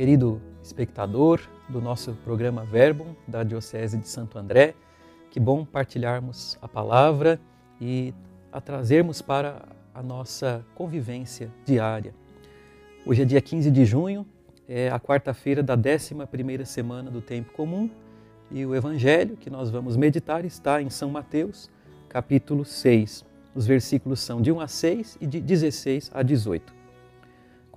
Querido espectador do nosso programa Verbo da Diocese de Santo André, que bom partilharmos a palavra e a trazermos para a nossa convivência diária. Hoje é dia 15 de junho, é a quarta-feira da 11ª semana do tempo comum e o evangelho que nós vamos meditar está em São Mateus, capítulo 6. Os versículos são de 1 a 6 e de 16 a 18.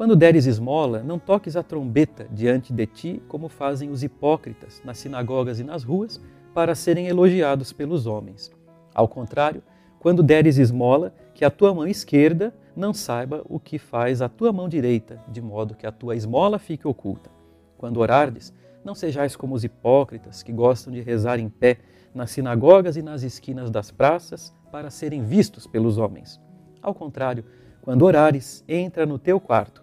Quando deres esmola, não toques a trombeta diante de ti, como fazem os hipócritas nas sinagogas e nas ruas, para serem elogiados pelos homens. Ao contrário, quando deres esmola, que a tua mão esquerda não saiba o que faz a tua mão direita, de modo que a tua esmola fique oculta. Quando orardes, não sejais como os hipócritas, que gostam de rezar em pé nas sinagogas e nas esquinas das praças, para serem vistos pelos homens. Ao contrário, quando orares, entra no teu quarto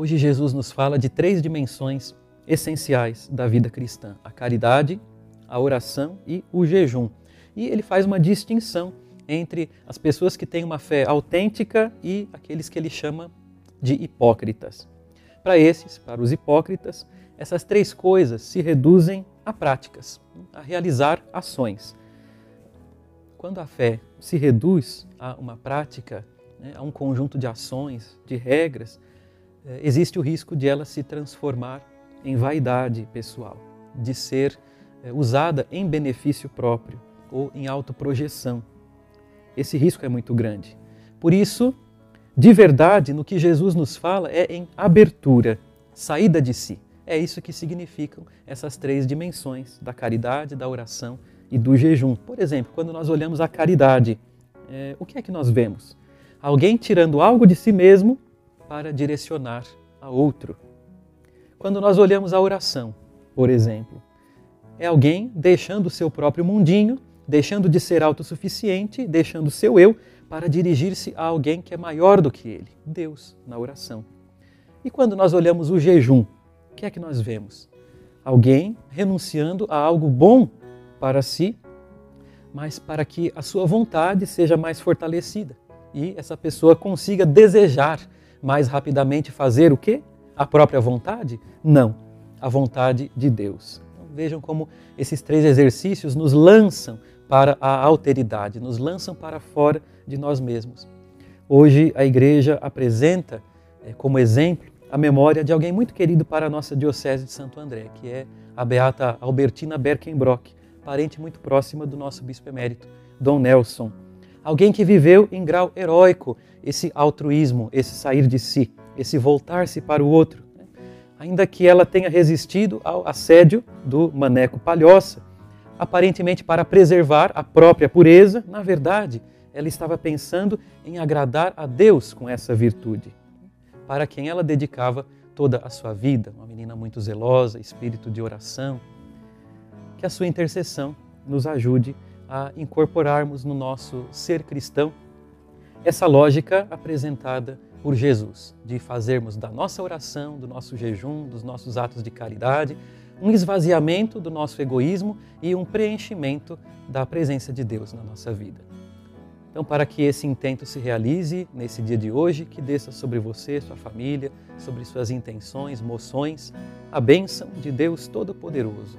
Hoje Jesus nos fala de três dimensões essenciais da vida cristã: a caridade, a oração e o jejum. E ele faz uma distinção entre as pessoas que têm uma fé autêntica e aqueles que ele chama de hipócritas. Para esses, para os hipócritas, essas três coisas se reduzem a práticas, a realizar ações. Quando a fé se reduz a uma prática, né, a um conjunto de ações, de regras, existe o risco de ela se transformar em vaidade pessoal, de ser é, usada em benefício próprio ou em autoprojeção. Esse risco é muito grande. Por isso, de verdade, no que Jesus nos fala é em abertura, saída de si. É isso que significam essas três dimensões da caridade, da oração e do jejum. Por exemplo, quando nós olhamos a caridade, é, o que é que nós vemos? Alguém tirando algo de si mesmo para direcionar a outro. Quando nós olhamos a oração, por exemplo, é alguém deixando o seu próprio mundinho, deixando de ser autossuficiente, deixando o seu eu para dirigir-se a alguém que é maior do que ele, Deus, na oração. E quando nós olhamos o jejum, o que é que nós vemos? Alguém renunciando a algo bom para si, mas para que a sua vontade seja mais fortalecida e essa pessoa consiga desejar mais rapidamente fazer o quê? A própria vontade? Não, a vontade de Deus. Então, vejam como esses três exercícios nos lançam para a alteridade, nos lançam para fora de nós mesmos. Hoje a igreja apresenta é, como exemplo a memória de alguém muito querido para a nossa Diocese de Santo André, que é a beata Albertina Berkenbrock, parente muito próxima do nosso bispo emérito, Dom Nelson. Alguém que viveu em grau heróico esse altruísmo, esse sair de si, esse voltar-se para o outro. Ainda que ela tenha resistido ao assédio do maneco palhoça, aparentemente para preservar a própria pureza, na verdade, ela estava pensando em agradar a Deus com essa virtude, para quem ela dedicava toda a sua vida, uma menina muito zelosa, espírito de oração. Que a sua intercessão nos ajude a incorporarmos no nosso ser cristão essa lógica apresentada por Jesus, de fazermos da nossa oração, do nosso jejum, dos nossos atos de caridade, um esvaziamento do nosso egoísmo e um preenchimento da presença de Deus na nossa vida. Então, para que esse intento se realize nesse dia de hoje, que desça sobre você, sua família, sobre suas intenções, moções, a bênção de Deus Todo-Poderoso,